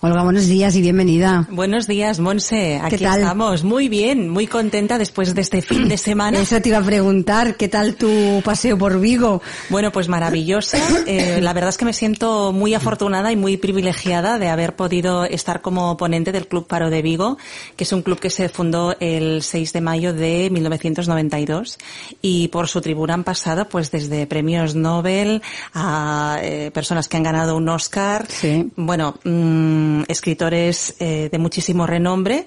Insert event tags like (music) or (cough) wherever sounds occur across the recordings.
Olga, buenos días y bienvenida. Buenos días, Monse. Aquí estamos. Muy bien, muy contenta después de este fin de (clears throat) semana. Eso te iba a preguntar, ¿qué tal tu paseo por Vigo? Bueno, pues maravillosa. (clears throat) Eh, la verdad es que me siento muy afortunada y muy privilegiada de haber podido estar como ponente del Club Paro de Vigo, que es un club que se fundó el 6 de mayo de 1992 y por su tribuna han pasado pues desde premios Nobel a eh, personas que han ganado un Oscar Sí. Bueno, mmm, escritores eh, de muchísimo renombre.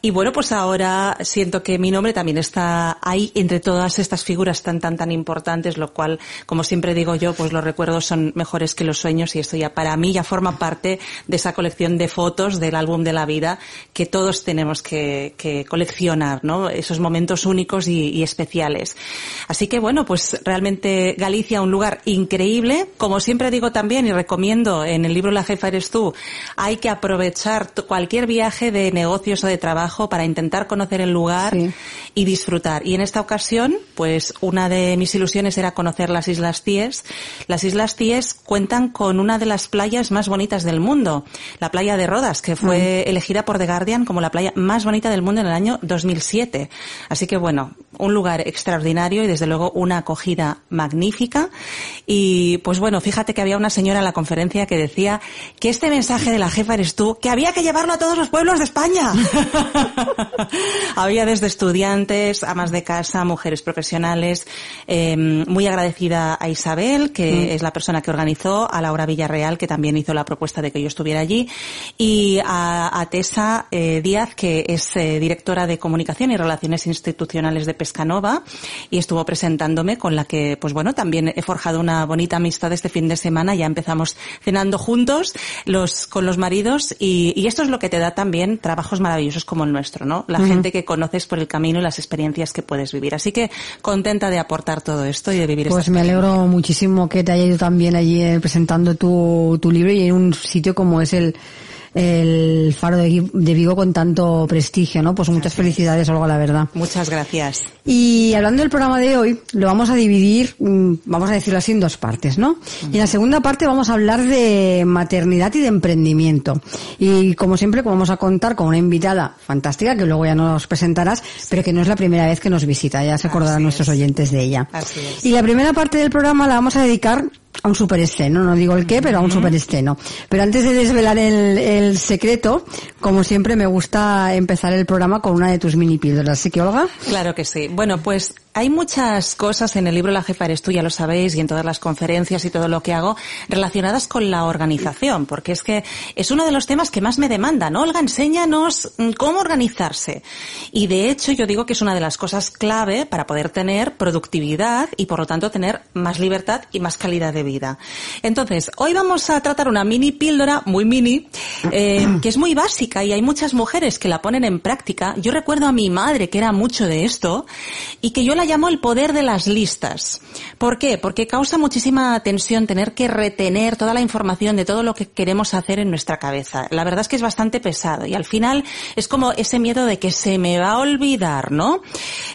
Y bueno, pues ahora siento que mi nombre también está ahí entre todas estas figuras tan, tan, tan importantes, lo cual, como siempre digo yo, pues los recuerdos son mejores que los sueños y esto ya para mí ya forma parte de esa colección de fotos del álbum de la vida que todos tenemos que, coleccionar, ¿no? Esos momentos únicos y, y especiales. Así que bueno, pues realmente Galicia un lugar increíble. Como siempre digo también y recomiendo en el libro La jefa eres tú, hay que aprovechar cualquier viaje de negocios o de trabajo para intentar conocer el lugar Sí. y disfrutar. Y en esta ocasión, pues una de mis ilusiones era conocer las Islas Cies. Las Islas Cies cuentan con una de las playas más bonitas del mundo, la playa de Rodas, que fue elegida por The Guardian como la playa más bonita del mundo en el año 2007. Así que bueno, un lugar extraordinario y desde luego una acogida magnífica. Y pues bueno, fíjate que había una señora en la conferencia que decía que este mensaje de la jefa eres tú, que había que llevarlo a todos los pueblos de España. (laughs) había desde estudiantes, amas de casa, mujeres profesionales, eh, muy agradecida a Isabel, que es la persona que organizó, a Laura Villarreal, que también hizo la propuesta de que yo estuviera allí, y a, a Tessa eh, Díaz, que es eh, directora de comunicación y relaciones institucionales de Pescanova, y estuvo presentándome con la que, pues bueno, también he forjado una bonita amistad este fin de semana, ya empezamos cenando juntos, los, con los maridos, y, y esto es lo que te da también trabajos maravillosos como el nuestro, ¿no? La gente que conoces por el camino y las experiencias que puedes vivir. Así que contenta de aportar todo esto y de vivir Pues esta me alegro muchísimo que te haya ido también allí eh, presentando tu, tu libro y en un sitio como es el, el Faro de, de Vigo con tanto prestigio, ¿no? Pues muchas felicidades, Olga, la verdad. Muchas gracias. Y hablando del programa de hoy, lo vamos a dividir, mm, vamos a decirlo así, en dos partes, ¿no? Y en la segunda parte vamos a hablar de maternidad y de emprendimiento. Y como siempre, vamos a contar con una invitada fantástica, que luego ya nos presentarás, pero que no es la primera vez que nos visita, ya se acordarán nuestros es. oyentes de ella. Así es. Y la primera parte del programa la vamos a dedicar a un superesceno, no digo el qué, pero a un superesceno. Pero antes de desvelar el, el, secreto, como siempre me gusta empezar el programa con una de tus mini píldoras. ¿Sí que, Olga? Claro que sí. Bueno, pues hay muchas cosas en el libro La jefa eres tú, ya lo sabéis, y en todas las conferencias y todo lo que hago relacionadas con la organización, porque es que es uno de los temas que más me demandan. Olga, enséñanos mm, cómo organizarse. Y de hecho yo digo que es una de las cosas clave para poder tener productividad y por lo tanto tener más libertad y más calidad de vida. Entonces, hoy vamos a tratar una mini píldora, muy mini, eh, que es muy básica y hay muchas mujeres que la ponen en práctica. Yo recuerdo a mi madre que era mucho de esto y que yo la llamo el poder de las listas. ¿Por qué? Porque causa muchísima tensión tener que retener toda la información de todo lo que queremos hacer en nuestra cabeza. La verdad es que es bastante pesado y al final es como ese miedo de que se me va a olvidar, ¿no?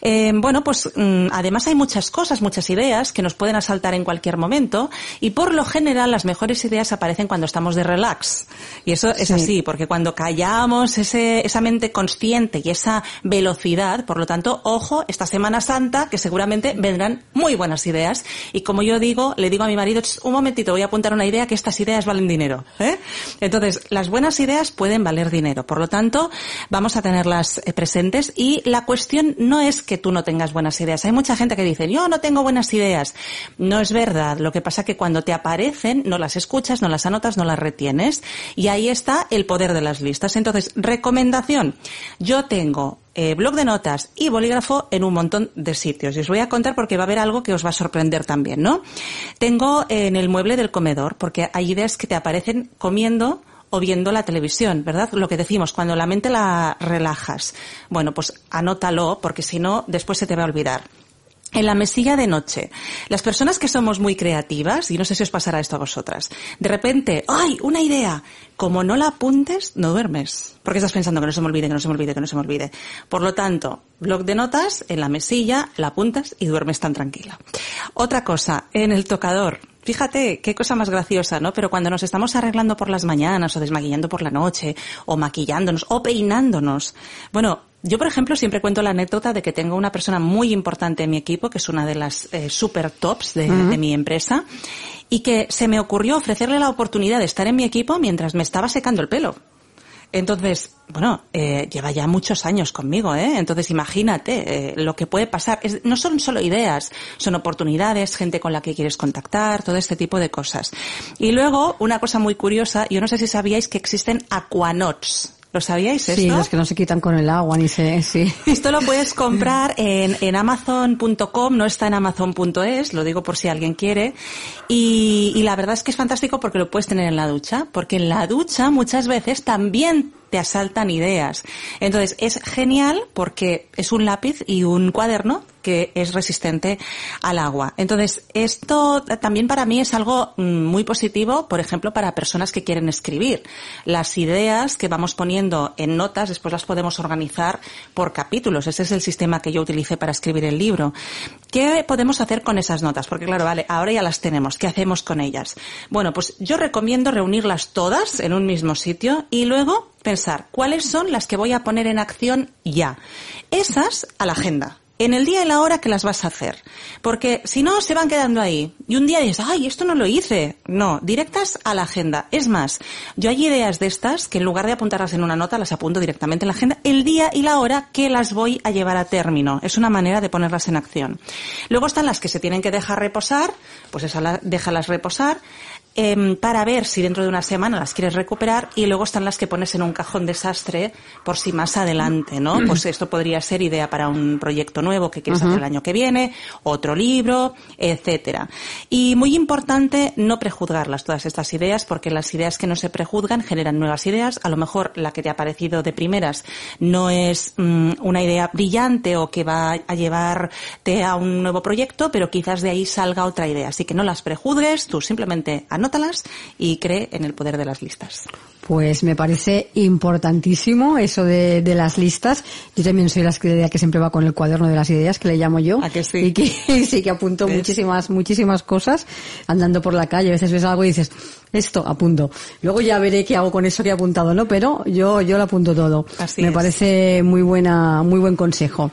Eh, bueno, pues mm, además hay muchas cosas, muchas ideas que nos pueden asaltar en cualquier momento y por lo general las mejores ideas aparecen cuando estamos de relax. Y eso es así, porque cuando callamos ese, esa mente consciente y esa velocidad, por lo tanto, ojo, esta Semana Santa que seguramente vendrán muy buenas ideas. Y como yo digo, le digo a mi marido, un momentito, voy a apuntar una idea que estas ideas valen dinero. ¿eh? Entonces, las buenas ideas pueden valer dinero. Por lo tanto, vamos a tenerlas eh, presentes y la cuestión no es que tú no tengas buenas ideas. Hay mucha gente que dice, yo no tengo buenas ideas. No es verdad. Lo que pasa es que cuando te aparecen, no las escuchas, no las anotas, no las retienes. Y ahí está el poder de las listas. Entonces, recomendación. Yo tengo eh, blog de notas y bolígrafo en un montón de sitios. Y os voy a contar porque va a haber algo que os va a sorprender también, ¿no? Tengo en el mueble del comedor, porque hay ideas que te aparecen comiendo o viendo la televisión, ¿verdad? Lo que decimos, cuando la mente la relajas. Bueno, pues anótalo, porque si no, después se te va a olvidar en la mesilla de noche. Las personas que somos muy creativas, y no sé si os pasará esto a vosotras, de repente, ¡ay! Una idea. Como no la apuntes, no duermes. Porque estás pensando que no se me olvide, que no se me olvide, que no se me olvide. Por lo tanto, blog de notas, en la mesilla, la apuntas y duermes tan tranquila. Otra cosa, en el tocador. Fíjate, qué cosa más graciosa, ¿no? Pero cuando nos estamos arreglando por las mañanas o desmaquillando por la noche o maquillándonos o peinándonos, bueno, yo, por ejemplo, siempre cuento la anécdota de que tengo una persona muy importante en mi equipo, que es una de las eh, super tops de, mi empresa, y que se me ocurrió ofrecerle la oportunidad de estar en mi equipo mientras me estaba secando el pelo. Entonces, bueno, eh, lleva ya muchos años conmigo, ¿eh? Entonces, imagínate eh, lo que puede pasar. no son solo ideas, son oportunidades, gente con la que quieres contactar, todo este tipo de cosas. Y luego, una cosa muy curiosa, yo no sé si sabíais que existen aquanots. ¿Lo sabíais esto? Sí, los que no se quitan con el agua, ni se, sí. (laughs) Esto lo puedes comprar en, en amazon.com, no está en amazon.es, lo digo por si alguien quiere. Y, y la verdad es que es fantástico porque lo puedes tener en la ducha, porque en la ducha muchas veces también te asaltan ideas. Entonces, es genial porque es un lápiz y un cuaderno que es resistente al agua. Entonces, esto también para mí es algo mm, muy positivo, por ejemplo, para personas que quieren escribir. Las ideas que vamos poniendo en notas, después las podemos organizar por capítulos. Ese es el sistema que yo utilicé para escribir el libro. ¿Qué podemos hacer con esas notas? Porque claro, vale, ahora ya las tenemos. ¿Qué hacemos con ellas? Bueno, pues yo recomiendo reunirlas todas en un mismo sitio y luego pensar cuáles son las que voy a poner en acción ya. Esas a la agenda en el día y la hora que las vas a hacer. Porque si no, se van quedando ahí. Y un día dices, ay, esto no lo hice. No, directas a la agenda. Es más, yo hay ideas de estas que en lugar de apuntarlas en una nota, las apunto directamente en la agenda, el día y la hora que las voy a llevar a término. Es una manera de ponerlas en acción. Luego están las que se tienen que dejar reposar, pues esa déjalas reposar. Em, para ver si dentro de una semana las quieres recuperar y luego están las que pones en un cajón desastre por si más adelante, ¿no? Pues esto podría ser idea para un proyecto nuevo que quieres hacer el año que viene, otro libro, etcétera. Y muy importante no prejuzgarlas todas estas ideas porque las ideas que no se prejuzgan generan nuevas ideas. A lo mejor la que te ha parecido de primeras no es mm, una idea brillante o que va a llevarte a un nuevo proyecto, pero quizás de ahí salga otra idea. Así que no las prejuzgues, tú simplemente anótalas y cree en el poder de las listas. Pues me parece importantísimo eso de, de, las listas. Yo también soy la idea que siempre va con el cuaderno de las ideas, que le llamo yo. ¿A que sí? Y que (laughs) sí que apunto muchísimas, muchísimas cosas andando por la calle. A veces ves algo y dices, esto apunto. Luego ya veré qué hago con eso que he apuntado, ¿no? Pero yo, yo lo apunto todo. Así me es. parece muy buena, muy buen consejo.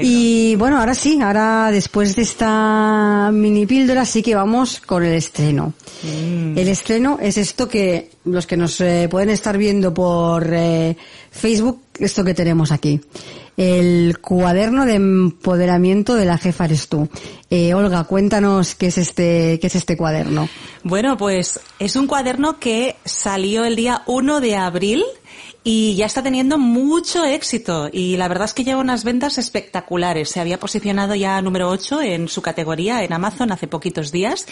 Y bueno, ahora sí, ahora después de esta mini píldora sí que vamos con el estreno. Mm. El estreno es esto que los que nos eh, pueden estar viendo por eh, Facebook, esto que tenemos aquí. El cuaderno de empoderamiento de la jefa eres tú. Eh, Olga, cuéntanos qué es este, qué es este cuaderno. Bueno, pues es un cuaderno que salió el día 1 de abril y ya está teniendo mucho éxito y la verdad es que lleva unas ventas espectaculares. Se había posicionado ya número 8 en su categoría en Amazon hace poquitos días.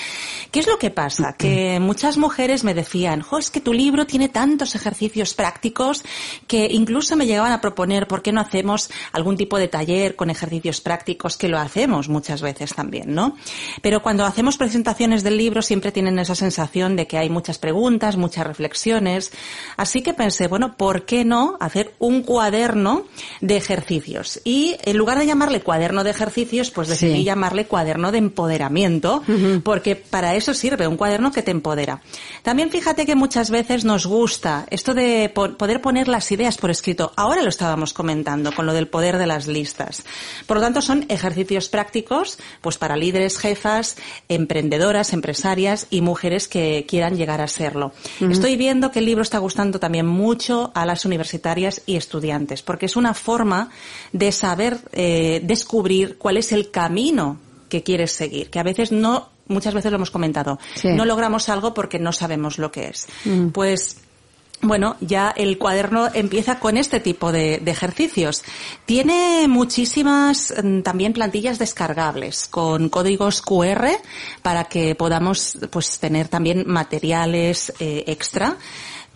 ¿Qué es lo que pasa? (clears throat) Que muchas mujeres me decían, jo, es que tu libro tiene tantos ejercicios prácticos que incluso me llegaban a proponer por qué no hacemos algún tipo de taller con ejercicios prácticos, que lo hacemos muchas veces también, ¿no? Pero cuando hacemos presentaciones del libro siempre tienen esa sensación de que hay muchas preguntas, muchas reflexiones. Así que pensé, bueno, ¿por qué no hacer un cuaderno de ejercicios? Y en lugar de llamarle cuaderno de ejercicios, pues decidí Sí. llamarle cuaderno de empoderamiento, porque para eso sirve, un cuaderno que te empodera. También fíjate que muchas veces nos gusta esto de po- poder poner las ideas por escrito. Ahora lo estábamos comentando con lo del poder de las listas. Por lo tanto, son ejercicios prácticos, pues para líderes, jefas, emprendedoras, empresarias y mujeres que quieran llegar a serlo. Estoy viendo que el libro está gustando también mucho a las universitarias y estudiantes, porque es una forma de saber eh, descubrir cuál es el camino que quieres seguir, que a veces no, muchas veces lo hemos comentado, Sí. no logramos algo porque no sabemos lo que es. Pues bueno, ya el cuaderno empieza con este tipo de, de ejercicios. Tiene muchísimas mm, también plantillas descargables con códigos QR para que podamos pues tener también materiales eh, extra.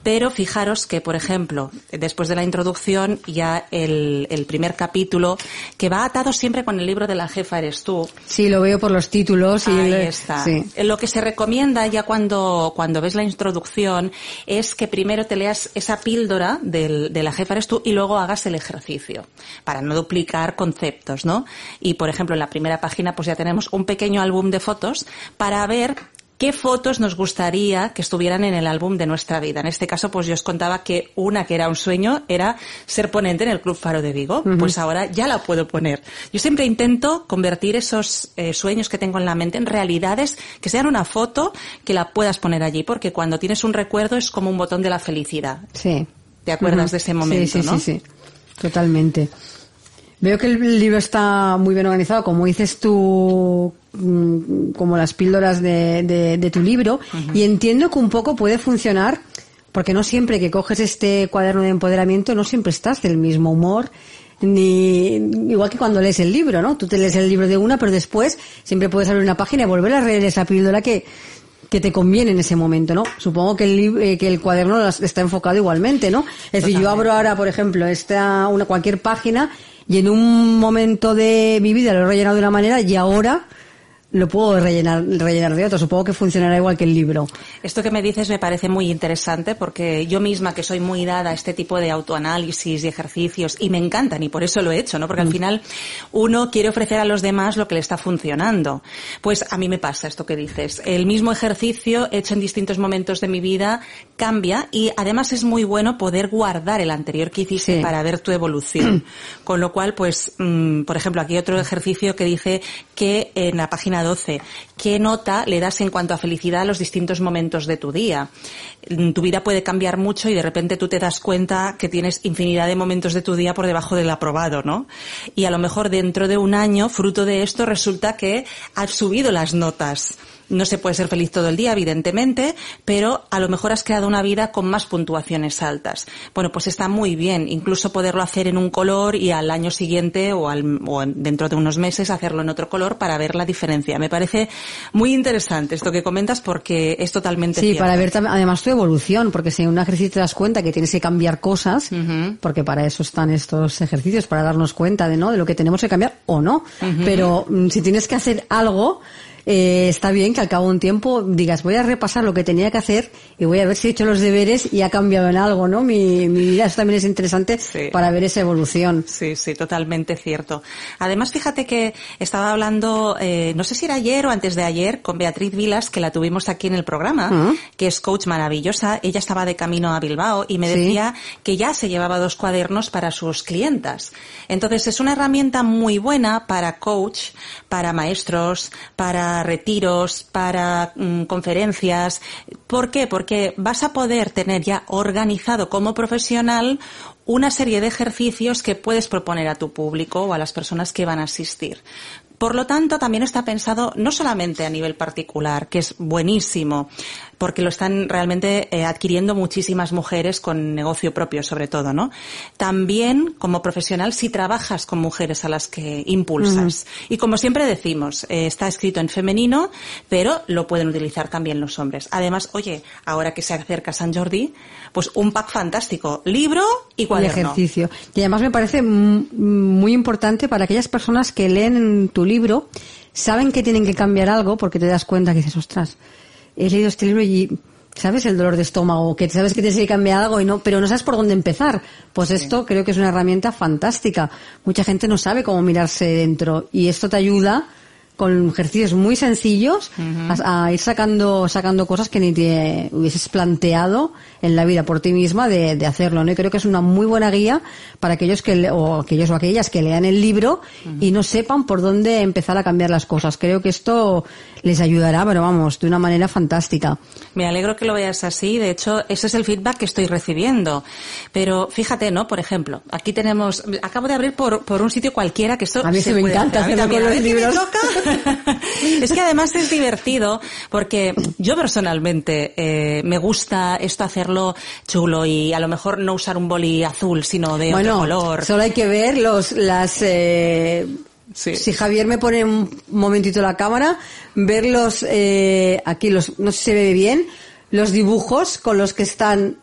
Pero fijaros que, por ejemplo, después de la introducción, ya el, el primer capítulo, que va atado siempre con el libro de la jefa eres tú, Sí, lo veo por los títulos y Ahí está. sí. Lo que se recomienda ya cuando, cuando ves la introducción es que primero te leas esa píldora del, de la jefa eres tú y luego hagas el ejercicio para no duplicar conceptos, ¿no? Y por ejemplo en la primera página pues ya tenemos un pequeño álbum de fotos para ver qué fotos nos gustaría que estuvieran en el álbum de nuestra vida. En este caso, pues yo os contaba que una que era un sueño era ser ponente en el Club Faro de Vigo. Pues ahora ya la puedo poner. Yo siempre intento convertir esos eh, sueños que tengo en la mente en realidades que sean una foto que la puedas poner allí, porque cuando tienes un recuerdo es como un botón de la felicidad. Sí. ¿Te acuerdas de ese momento, sí, sí, no? Sí, sí, totalmente. Veo que el libro está muy bien organizado, como dices tú, mm, como las píldoras de, de- de tu libro, y entiendo que un poco puede funcionar, porque no siempre que coges este cuaderno de empoderamiento, no siempre estás del mismo humor, ni igual que cuando lees el libro, ¿no? Tú te lees el libro de una, pero después siempre puedes abrir una página y volver a leer esa píldora que que te conviene en ese momento, ¿no? Supongo que el, eh, que el cuaderno está enfocado igualmente, ¿no? Es decir, yo abro ahora, por ejemplo, esta, una, cualquier página y en un momento de mi vida lo he rellenado de una manera y ahora lo puedo rellenar, rellenar de otro. Supongo que funcionará igual que el libro. Esto que me dices me parece muy interesante porque yo misma que soy muy dada a este tipo de autoanálisis y ejercicios y me encantan y por eso lo he hecho, ¿no? Porque al final uno quiere ofrecer a los demás lo que le está funcionando. Pues a mí me pasa esto que dices. El mismo ejercicio hecho en distintos momentos de mi vida cambia y además es muy bueno poder guardar el anterior que hiciste Sí. para ver tu evolución. (clears throat) Con lo cual, pues, mm, por ejemplo, aquí otro ejercicio que dice que en la página 12, ¿qué nota le das en cuanto a felicidad a los distintos momentos de tu día? Mm, Tu vida puede cambiar mucho y de repente tú te das cuenta que tienes infinidad de momentos de tu día por debajo del aprobado, ¿no? Y a lo mejor dentro de un año, fruto de esto, resulta que has subido las notas. No se puede ser feliz todo el día, evidentemente, pero a lo mejor has creado una vida con más puntuaciones altas. Bueno, pues está muy bien, incluso poderlo hacer en un color y al año siguiente o, al, o en- dentro de unos meses hacerlo en otro color para ver la diferencia. Me parece muy interesante esto que comentas porque es totalmente Sí, cierto. para ver además tu evolución, porque si en un ejercicio te das cuenta que tienes que cambiar cosas, porque para eso están estos ejercicios, para darnos cuenta de, ¿no? de lo que tenemos que cambiar o no. Pero mm, si tienes que hacer algo eh, está bien que al cabo de un tiempo digas, voy a repasar lo que tenía que hacer y voy a ver si he hecho los deberes y ha cambiado en algo, ¿no? Mi, mi vida, eso también es interesante para ver esa evolución. Sí, sí, totalmente cierto. Además, fíjate que estaba hablando, eh, no sé si era ayer o antes de ayer, con Beatriz Vilas, que la tuvimos aquí en el programa, Ah. que es coach maravillosa. Ella estaba de camino a Bilbao y me Sí. decía que ya se llevaba dos cuadernos para sus clientas. Entonces, es una herramienta muy buena para coach, para maestros, para retiros, para mm, conferencias. ¿Por qué? Porque vas a poder tener ya organizado como profesional una serie de ejercicios que puedes proponer a tu público o a las personas que van a asistir. Por lo tanto, también está pensado no solamente a nivel particular, que es buenísimo, porque lo están realmente eh, adquiriendo muchísimas mujeres con negocio propio, sobre todo, ¿no? También, como profesional, si trabajas con mujeres a las que impulsas. Y como siempre decimos, eh, está escrito en femenino, pero lo pueden utilizar también los hombres. Además, oye, ahora que se acerca San Jordi, pues un pack fantástico, libro y El cuaderno. ejercicio. Y además me parece muy importante para aquellas personas que leen tu libro, saben que tienen que cambiar algo porque te das cuenta que dices, ostras, he leído este libro y sabes el dolor de estómago, que sabes que tienes que cambiar algo y no, pero no sabes por dónde empezar. Pues esto creo que es una herramienta fantástica. Mucha gente no sabe cómo mirarse dentro y esto te ayuda con ejercicios muy sencillos a, a ir sacando sacando cosas que ni te hubieses planteado en la vida por ti misma de, de hacerlo ¿no? y creo que es una muy buena guía para aquellos que le- o aquellos o aquellas que lean el libro y no sepan por dónde empezar a cambiar las cosas creo que esto les ayudará pero vamos de una manera fantástica Me alegro que lo veas así. De hecho, ese es el feedback que estoy recibiendo. Pero fíjate, ¿no? Por ejemplo, aquí tenemos, acabo de abrir por, por un sitio cualquiera que esto A mí se me puede encanta hacer. A mí también. A ver qué me libros. toca. Es que además es divertido porque yo personalmente eh, me gusta esto hacerlo chulo y a lo mejor no usar un boli azul, sino de bueno otro color. solo hay que ver los las eh, Sí. Si Javier me pone un momentito la cámara, ver los, eh, aquí los, no sé si se ve bien, los dibujos con los que están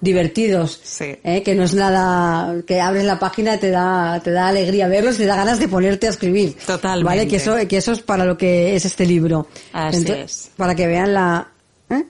divertidos. Sí. ¿eh? Que no es nada, que abres la página y te da, te da alegría verlos, te da ganas de ponerte a escribir. Totalmente. Vale, que eso, que eso es para lo que es este libro. Así es. Para que vean la, ¿eh?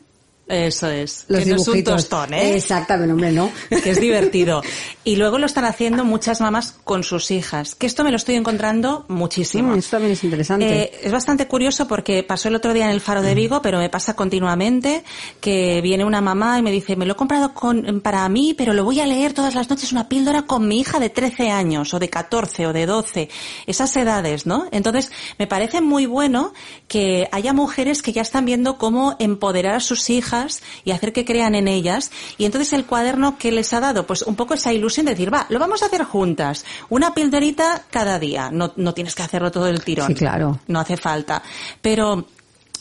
Eso es. los que no es un dibujitos. tostón, ¿eh? Exactamente, hombre, no. (laughs) que es divertido. (laughs) Y luego lo están haciendo muchas mamás con sus hijas, que esto me lo estoy encontrando muchísimo. Mm, esto también es interesante. Eh, es bastante curioso porque pasó el otro día en el Faro de Vigo, pero me pasa continuamente que viene una mamá y me dice, me lo he comprado con, para mí, pero lo voy a leer todas las noches una píldora con mi hija de 13 años, o de 14, o de 12, esas edades, ¿no? Entonces, me parece muy bueno que haya mujeres que ya están viendo cómo empoderar a sus hijas y hacer que crean en ellas. Y entonces el cuaderno que les ha dado, pues un poco esa ilusión de decir, va, lo vamos a hacer juntas. Una pildorita cada día. No, no tienes que hacerlo todo el tirón. Sí, claro. No hace falta. Pero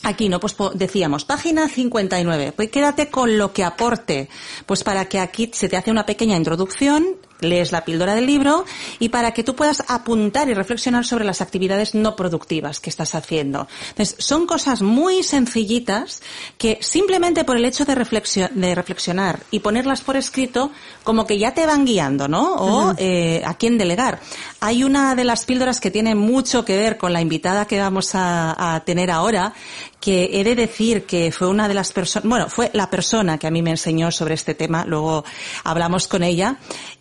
Aquí, ¿no? Pues decíamos, página 59, pues quédate con lo que aporte, pues para que aquí se te hace una pequeña introducción, lees la píldora del libro y para que tú puedas apuntar y reflexionar sobre las actividades no productivas que estás haciendo. Entonces, son cosas muy sencillitas que simplemente por el hecho de, reflexio- de reflexionar y ponerlas por escrito, como que ya te van guiando, ¿no? O eh, a quién delegar. Hay una de las píldoras que tiene mucho que ver con la invitada que vamos a, a tener ahora, que he de decir que fue una de las personas, bueno, fue la persona que a mí me enseñó sobre este tema, luego hablamos con ella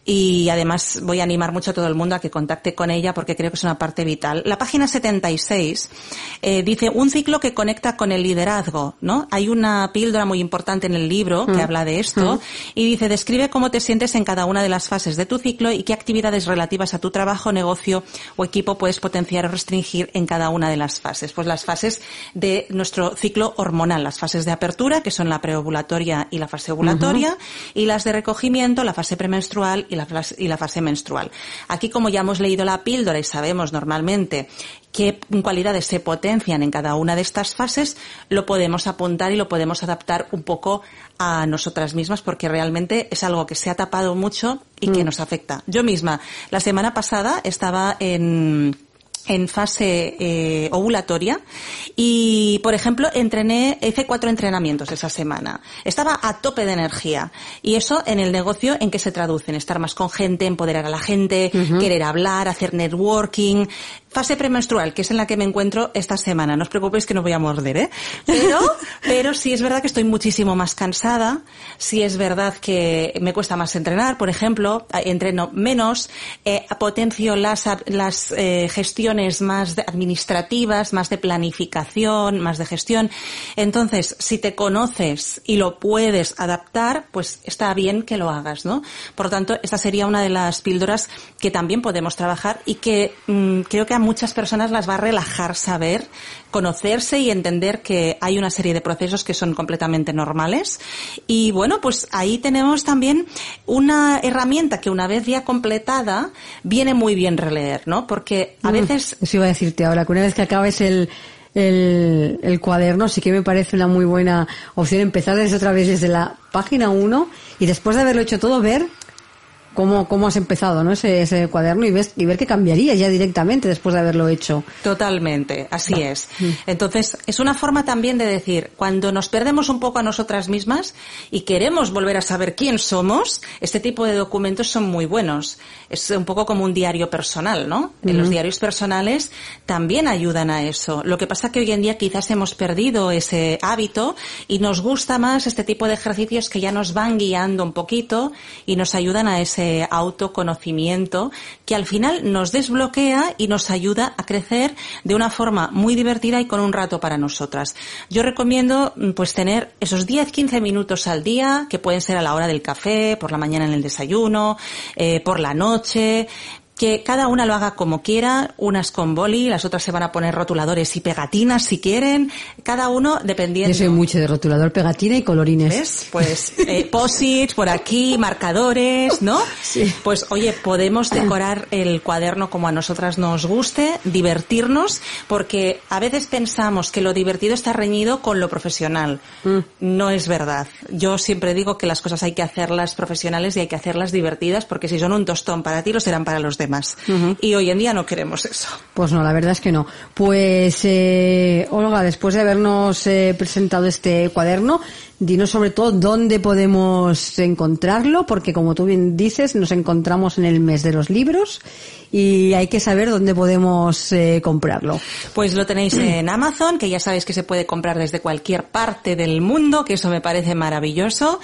y además voy a animar mucho a todo el mundo a que contacte con ella porque creo que es una parte vital. La página 76 eh, dice un ciclo que conecta con el liderazgo, ¿no? Hay una píldora muy importante en el libro que habla de esto y dice describe cómo te sientes en cada una de las fases de tu ciclo y qué actividades relativas a tu trabajo, negocio o equipo puedes potenciar o restringir en cada una de las fases. Pues las fases de nuestro ciclo hormonal, las fases de apertura, que son la preovulatoria y la fase ovulatoria, y las de recogimiento, la fase premenstrual y la, fase, y la fase menstrual. Aquí, como ya hemos leído la píldora y sabemos normalmente qué cualidades se potencian en cada una de estas fases, lo podemos apuntar y lo podemos adaptar un poco a nosotras mismas porque realmente es algo que se ha tapado mucho y que nos afecta. Yo misma, la semana pasada estaba en en fase eh, ovulatoria y, por ejemplo, entrené, hice cuatro entrenamientos esa semana. Estaba a tope de energía y eso en el negocio en que se traduce en estar más con gente, empoderar a la gente, querer hablar, hacer networking. Fase premenstrual, que es en la que me encuentro esta semana. No os preocupéis que no voy a morder, ¿eh? Pero, (laughs) pero sí es verdad que estoy muchísimo más cansada. Sí es verdad que me cuesta más entrenar, por ejemplo. eh, Entreno menos. eh, potencio las, las eh, gestiones más administrativas, más de planificación, más de gestión. Entonces, si te conoces y lo puedes adaptar, pues está bien que lo hagas, ¿no? Por lo tanto, esta sería una de las píldoras que también podemos trabajar y que mm, creo que a muchas personas las va a relajar saber, conocerse y entender que hay una serie de procesos que son completamente normales. Y bueno, pues ahí tenemos también una herramienta que una vez ya completada viene muy bien releer, ¿no? Porque a Mm, veces Eso iba a decirte ahora, que una vez que acabes el, el, el cuaderno, sí que me parece una muy buena opción empezar desde otra vez desde la página 1 y después de haberlo hecho todo, ver cómo, cómo has empezado, ¿no? Ese, ese cuaderno y, ves, y ver qué cambiaría ya directamente después de haberlo hecho. Totalmente, así es. Entonces, es una forma también de decir, cuando nos perdemos un poco a nosotras mismas y queremos volver a saber quién somos, este tipo de documentos son muy buenos. Es un poco como un diario personal, ¿no? En Los diarios personales también ayudan a eso. Lo que pasa que hoy en día quizás hemos perdido ese hábito y nos gusta más este tipo de ejercicios que ya nos van guiando un poquito y nos ayudan a ese autoconocimiento que al final nos desbloquea y nos ayuda a crecer de una forma muy divertida y con un rato para nosotras. Yo recomiendo mm, pues tener esos 10-15 minutos al día, que pueden ser a la hora del café, por la mañana en el desayuno, eh, por la noche, noche, que cada una lo haga como quiera, unas con boli, las otras se van a poner rotuladores y pegatinas si quieren, cada uno dependiendo. Yo soy mucho de rotulador, pegatina y colorines. ¿Ves? Pues eh, posits por aquí, marcadores, ¿no? (laughs) Sí. Pues oye, podemos decorar el cuaderno como a nosotras nos guste, divertirnos, porque a veces pensamos que lo divertido está reñido con lo profesional. Mm. No es verdad. Yo siempre digo que las cosas hay que hacerlas profesionales y hay que hacerlas divertidas, porque si son un tostón para ti, lo serán para los demás. Y hoy en día no queremos eso. Pues no, la verdad es que no. Pues, eh, Olga, después de habernos eh, presentado este cuaderno, dinos sobre todo dónde podemos encontrarlo, porque como tú bien dices, nos encontramos en el mes de los libros y hay que saber dónde podemos eh, comprarlo. Pues lo tenéis en (clears throat) Amazon, que ya sabéis que se puede comprar desde cualquier parte del mundo, que eso me parece maravilloso.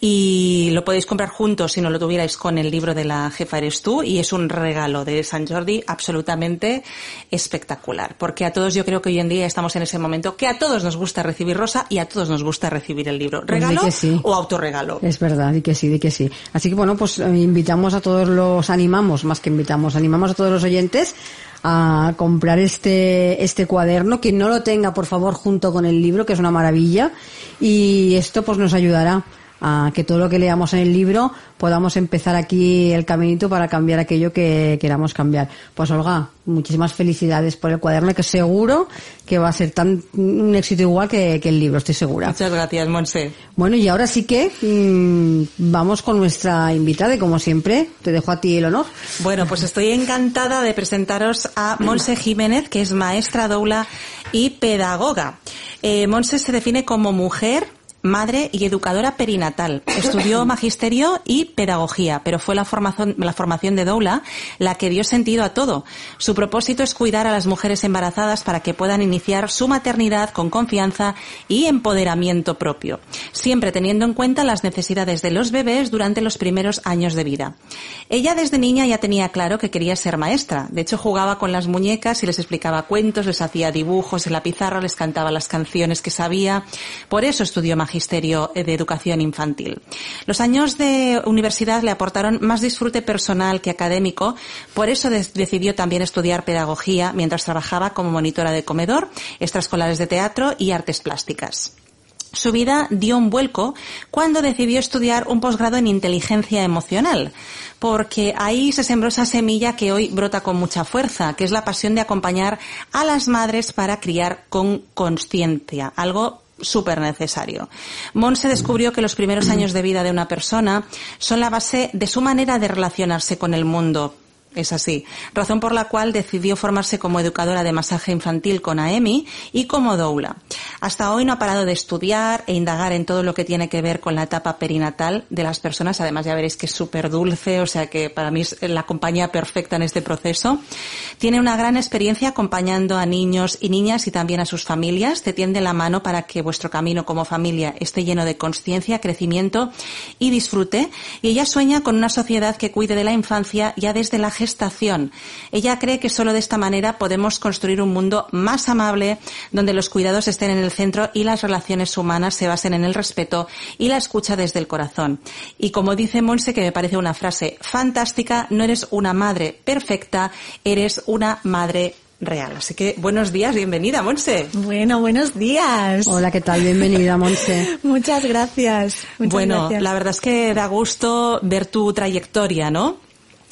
Y lo podéis comprar juntos si no lo tuvierais con el libro de la jefa eres tú. Y es un regalo de San Jordi absolutamente espectacular. Porque a todos yo creo que hoy en día estamos en ese momento que a todos nos gusta recibir rosa y a todos nos gusta recibir el libro. Pues ¿Regalo que sí. o autorregalo? Es verdad, y que sí, di que sí. Así que bueno, pues eh, invitamos a todos los, animamos, más que invitamos, animamos a todos los oyentes a comprar este, este cuaderno. Quien no lo tenga, por favor, junto con el libro, que es una maravilla. Y esto pues nos ayudará a que todo lo que leamos en el libro podamos empezar aquí el caminito para cambiar aquello que queramos cambiar. Pues Olga, muchísimas felicidades por el cuaderno, que seguro que va a ser tan un éxito igual que, que el libro, estoy segura. Muchas gracias, Monse. Bueno, y ahora sí que mm, vamos con nuestra invitada y como siempre, te dejo a ti el honor. Bueno, pues estoy encantada de presentaros a Monse Jiménez, que es maestra doula y pedagoga. Eh, Monse se define como mujer, madre y educadora perinatal. Estudió (laughs) magisterio y pedagogía, pero fue la formación, la formación de doula la que dio sentido a todo. Su propósito es cuidar a las mujeres embarazadas para que puedan iniciar su maternidad con confianza y empoderamiento propio, siempre teniendo en cuenta las necesidades de los bebés durante los primeros años de vida. Ella desde niña ya tenía claro que quería ser maestra. De hecho, jugaba con las muñecas y les explicaba cuentos, les hacía dibujos en la pizarra, les cantaba las canciones que sabía. Por eso estudió magisterio de educación infantil. Los años de universidad le aportaron más disfrute personal que académico. Por eso decidió también estudiar pedagogía mientras trabajaba como monitora de comedor, extraescolares de teatro y artes plásticas. Su vida dio un vuelco cuando decidió estudiar un posgrado en inteligencia emocional, porque ahí se sembró esa semilla que hoy brota con mucha fuerza, que es la pasión de acompañar a las madres para criar con conciencia, algo súper necesario. Monse descubrió que los primeros años de vida de una persona son la base de su manera de relacionarse con el mundo, es así. Razón por la cual decidió formarse como educadora de masaje infantil con AEMI y como doula. hasta hoy no ha parado de estudiar e indagar en todo lo que tiene que ver con la etapa perinatal de las personas. Además, ya veréis que es súper dulce, o sea que para mí es la compañía perfecta en este proceso. Tiene una gran experiencia acompañando a niños y niñas y también a sus familias. Te tiende la mano para que vuestro camino como familia esté lleno de conciencia, crecimiento y disfrute. Y ella sueña con una sociedad que cuide de la infancia ya desde la gestación. Ella cree que solo de esta manera podemos construir un mundo más amable, donde los cuidados estén en el centro y las relaciones humanas se basen en el respeto y la escucha desde el corazón. Y como dice Monse, que me parece una frase fantástica, no eres una madre perfecta, eres una madre real. Así que buenos días, bienvenida, Monse. Bueno, buenos días. Hola, ¿qué tal? Bienvenida, Monse. (laughs) Muchas gracias. bueno, la verdad es que da gusto ver tu trayectoria, ¿no?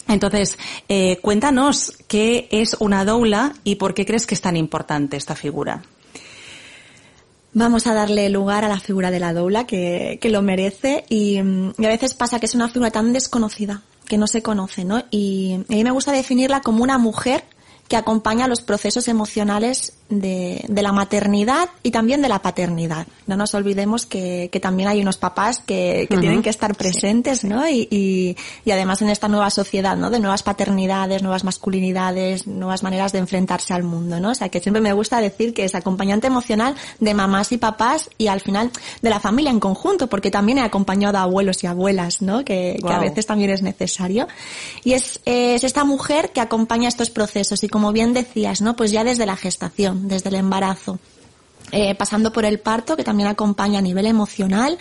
Entonces, eh, cuéntanos qué es una doula y por qué crees que es tan importante esta figura. Vamos a darle lugar a la figura de la doula que, que lo merece y, y, a veces pasa que es una figura tan desconocida que no se conoce, ¿no? Y a mí me gusta definirla como una mujer que acompaña los procesos emocionales de, de, la maternidad y también de la paternidad. No nos olvidemos que, que también hay unos papás que, que uh -huh. tienen que estar presentes, sí. ¿no? Y, y, y, además en esta nueva sociedad, ¿no? De nuevas paternidades, nuevas masculinidades, nuevas maneras de enfrentarse al mundo, ¿no? O sea, que siempre me gusta decir que es acompañante emocional de mamás y papás y al final de la familia en conjunto, porque también he acompañado a abuelos y abuelas, ¿no? Que, wow. que a veces también es necesario. Y es, es esta mujer que acompaña estos procesos y como bien decías, ¿no? Pues ya desde la gestación desde el embarazo, eh, pasando por el parto, que también acompaña a nivel emocional,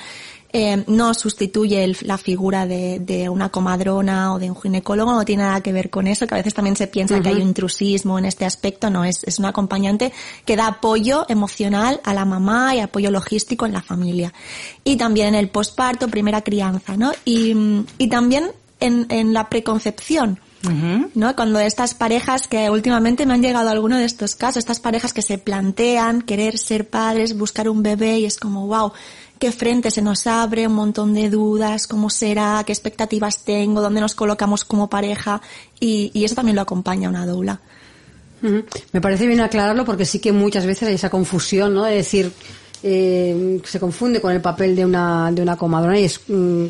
eh, no sustituye el, la figura de, de, una comadrona o de un ginecólogo, no tiene nada que ver con eso, que a veces también se piensa uh -huh. que hay un intrusismo en este aspecto, no, es, es un acompañante que da apoyo emocional a la mamá y apoyo logístico en la familia. Y también en el posparto, primera crianza, ¿no? Y, y también en, en la preconcepción, Uh -huh. ¿no? Cuando estas parejas que últimamente me han llegado a alguno de estos casos, estas parejas que se plantean querer ser padres, buscar un bebé y es como, wow, qué frente se nos abre, un montón de dudas, cómo será, qué expectativas tengo, dónde nos colocamos como pareja y, y eso también lo acompaña una doula. Uh -huh. Me parece bien aclararlo porque sí que muchas veces hay esa confusión, ¿no? De decir, eh, se confunde con el papel de una, de una comadrona y es mm,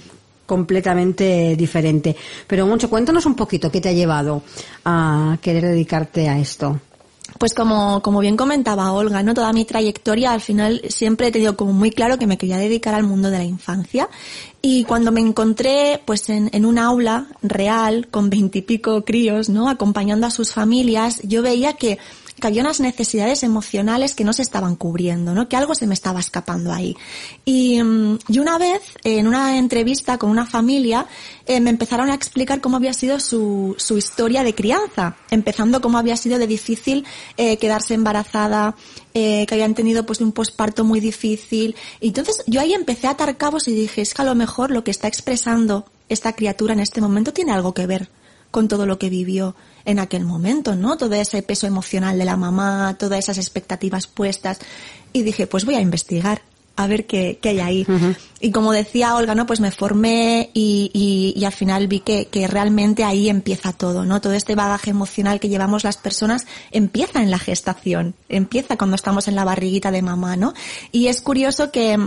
completamente diferente. Pero mucho, cuéntanos un poquito qué te ha llevado a querer dedicarte a esto. Pues como, como bien comentaba Olga, ¿no? Toda mi trayectoria al final siempre he tenido como muy claro que me quería dedicar al mundo de la infancia. Y cuando me encontré, pues en, en un aula real, con veintipico críos, ¿no? Acompañando a sus familias, yo veía que que había unas necesidades emocionales que no se estaban cubriendo, ¿no? Que algo se me estaba escapando ahí. Y, mm, y una vez, en una entrevista con una familia, eh, me empezaron a explicar cómo había sido su, su historia de crianza, empezando cómo había sido de difícil eh, quedarse embarazada, eh, que habían tenido pues un posparto muy difícil. Y entonces yo ahí empecé a atar cabos y dije, es que a lo mejor lo que está expresando esta criatura en este momento tiene algo que ver con todo lo que vivió en aquel momento, ¿no? Todo ese peso emocional de la mamá, todas esas expectativas puestas. Y dije, pues voy a investigar, a ver qué, qué hay ahí. Uh -huh. Y como decía Olga, ¿no? Pues me formé y, y, y al final vi que, que, realmente ahí empieza todo, ¿no? Todo este bagaje emocional que llevamos las personas empieza en la gestación, empieza cuando estamos en la barriguita de mamá, ¿no? Y es curioso que,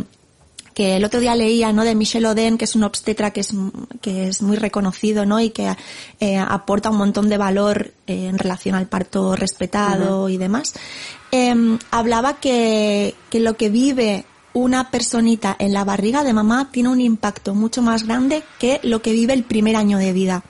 que el otro día leía, ¿no? De Michel Oden, que es un obstetra que es, que es muy reconocido, ¿no? Y que eh, aporta un montón de valor eh, en relación al parto respetado uh -huh. y demás. Eh, hablaba que, que lo que vive una personita en la barriga de mamá tiene un impacto mucho más grande que lo que vive el primer año de vida.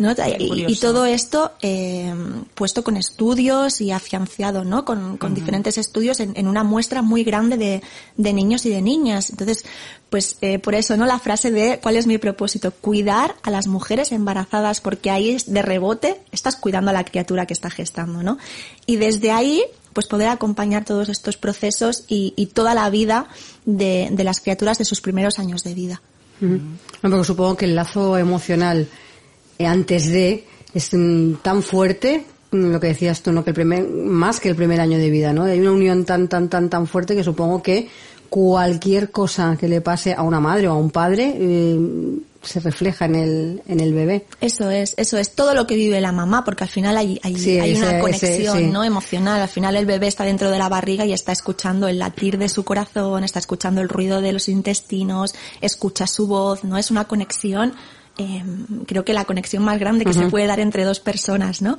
¿No? Y, y, todo esto eh, puesto con estudios y afianciado, ¿no? Con, con uh -huh. diferentes estudios en, en, una muestra muy grande de, de, niños y de niñas. Entonces, pues eh, por eso, ¿no? La frase de ¿cuál es mi propósito? Cuidar a las mujeres embarazadas porque ahí es de rebote estás cuidando a la criatura que está gestando, ¿no? Y desde ahí pues poder acompañar todos estos procesos y, y toda la vida de, de, las criaturas de sus primeros años de vida. Uh -huh. Porque supongo que el lazo emocional antes de es tan fuerte lo que decías tú, ¿no? Que el primer, más que el primer año de vida, ¿no? Hay una unión tan, tan, tan, tan fuerte que supongo que cualquier cosa que le pase a una madre o a un padre, eh, se refleja en el, en el bebé. Eso es, eso es todo lo que vive la mamá, porque al final hay, hay, Sí, hay ese- una ese- conexión sí. ¿no? emocional. Al final el bebé está dentro de la barriga y está escuchando el latir de su corazón, está escuchando el ruido de los intestinos, escucha su voz, ¿no? Es una conexión eh, creo que la conexión más grande que se puede dar entre dos personas, ¿no?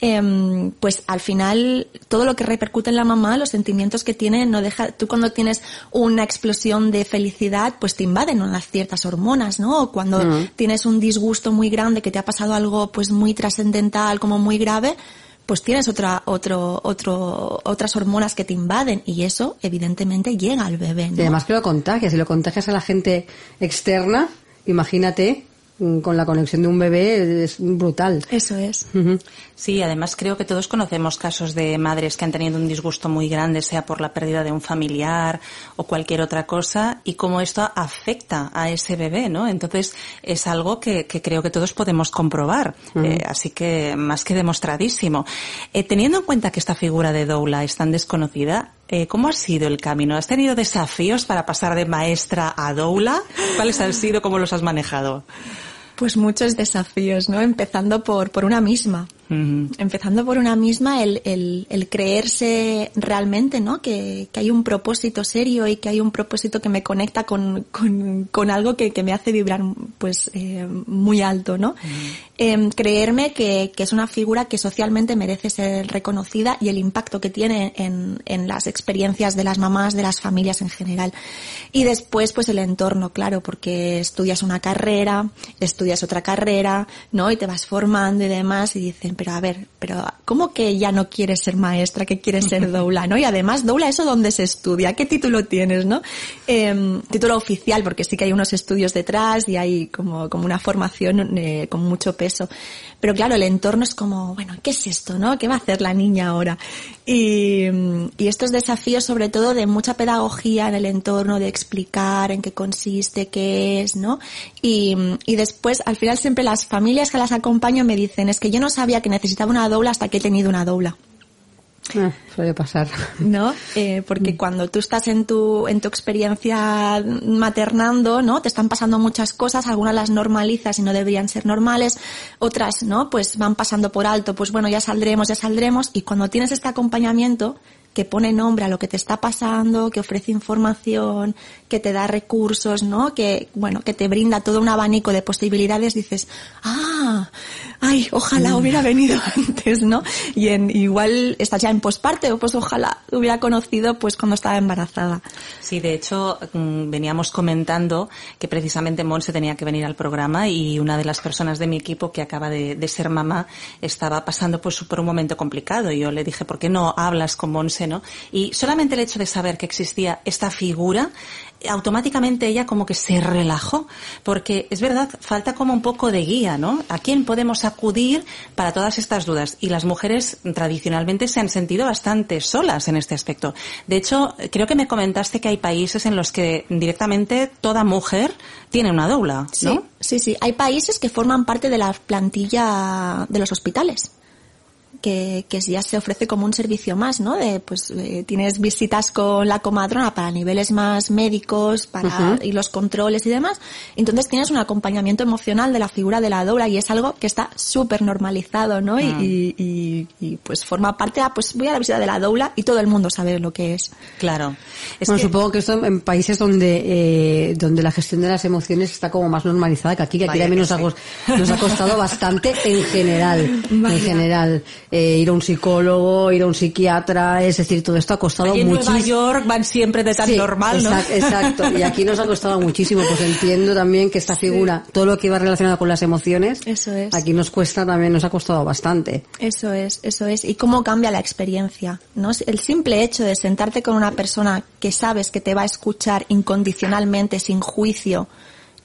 Eh, pues al final todo lo que repercute en la mamá, los sentimientos que tiene, no deja, tú cuando tienes una explosión de felicidad, pues te invaden unas ciertas hormonas, ¿no? O cuando tienes un disgusto muy grande, que te ha pasado algo pues muy trascendental, como muy grave, pues tienes otra, otro, otro, otras hormonas que te invaden y eso evidentemente llega al bebé, ¿no? Y además que lo contagias. Si lo contagias a la gente externa, imagínate, con la conexión de un bebé, es brutal. Eso es. Sí, además creo que todos conocemos casos de madres que han tenido un disgusto muy grande, sea por la pérdida de un familiar o cualquier otra cosa, y cómo esto afecta a ese bebé, ¿no? Entonces es algo que, que creo que todos podemos comprobar, Eh, así que más que demostradísimo. Eh, teniendo en cuenta que esta figura de Doula es tan desconocida, eh, ¿cómo ha sido el camino? ¿Has tenido desafíos para pasar de maestra a Doula? ¿Cuáles han sido? ¿Cómo los has manejado? Pues muchos desafíos, ¿no? Empezando por, por una misma. Empezando por una misma, el, el, el creerse realmente, ¿no? Que, que hay un propósito serio y que hay un propósito que me conecta con, con, con algo que, que me hace vibrar, pues, eh, muy alto, ¿no? Em, creerme que, que es una figura que socialmente merece ser reconocida y el impacto que tiene en, en las experiencias de las mamás, de las familias en general. Y después, pues el entorno, claro, porque estudias una carrera, estudias otra carrera, ¿no? Y te vas formando y demás y dicen, pero a ver, pero ¿cómo que ya no quieres ser maestra, que quieres ser (laughs) doula, ¿no? Y además, doula, ¿eso dónde se estudia? ¿Qué título tienes, no? Em, título oficial, porque sí que hay unos estudios detrás y hay como, como una formación eh, con mucho peso. Pero claro, el entorno es como, bueno, ¿qué es esto, no? ¿Qué va a hacer la niña ahora? Y, y estos desafíos, sobre todo, de mucha pedagogía en el entorno, de explicar en qué consiste, qué es, ¿no? Y, y después, al final, siempre las familias que las acompaño me dicen, es que yo no sabía que necesitaba una doula hasta que he tenido una doula. Ah, suele pasar. ¿no? Eh, porque cuando tú estás en tu, en tu experiencia maternando, ¿no? Te están pasando muchas cosas, algunas las normalizas y no deberían ser normales, otras, ¿no? Pues van pasando por alto, pues bueno, ya saldremos, ya saldremos, y cuando tienes este acompañamiento, que pone nombre a lo que te está pasando, que ofrece información, que te da recursos, ¿no? Que, bueno, que te brinda todo un abanico de posibilidades, dices, ah, ay, ojalá hubiera venido (laughs) antes, ¿no? Y en, igual estás ya en posparte, o pues ojalá hubiera conocido pues cuando estaba embarazada. Sí, de hecho, mm, veníamos comentando que precisamente Monse tenía que venir al programa y una de las personas de mi equipo que acaba de, de ser mamá estaba pasando pues por un momento complicado. Y yo le dije, ¿por qué no hablas con Monse, Y solamente el hecho de saber que existía esta figura, automáticamente ella como que se relajó. Porque es verdad, falta como un poco de guía, ¿no? ¿A quién podemos acudir para todas estas dudas? Y las mujeres tradicionalmente se han sentido bastante solas en este aspecto. De hecho, creo que me comentaste que hay países en los que directamente toda mujer tiene una doula, Sí, ¿no? sí, sí. Hay países que forman parte de la plantilla de los hospitales. Que, que ya se ofrece como un servicio más, ¿no? De, pues, eh, tienes visitas con la comadrona para niveles más médicos, para, y los controles y demás. Entonces tienes un acompañamiento emocional de la figura de la doula y es algo que está súper normalizado, ¿no? Y, y, y- y, pues forma parte, ah, pues voy a la visita de la doula y todo el mundo sabe lo que es. Claro. Es bueno, que- supongo que esto en países donde eh, donde la gestión de las emociones está como más normalizada que aquí, que aquí Vaya también que nos, ha, sí. cos- nos ha costado bastante en general, Vaya. en general. Eh, ir a un psicólogo, ir a un psiquiatra, es decir, todo esto ha costado Allí en muchísimo. Nueva York van siempre de tan Sí, normal, ¿no? exact- Exacto, y aquí nos ha costado muchísimo, pues entiendo también que esta figura, todo lo que va relacionado con las emociones, Eso es. aquí nos cuesta también, nos ha costado bastante. Eso es, eso es. Y cómo cambia la experiencia, ¿no? El simple hecho de sentarte con una persona que sabes que te va a escuchar incondicionalmente, sin juicio,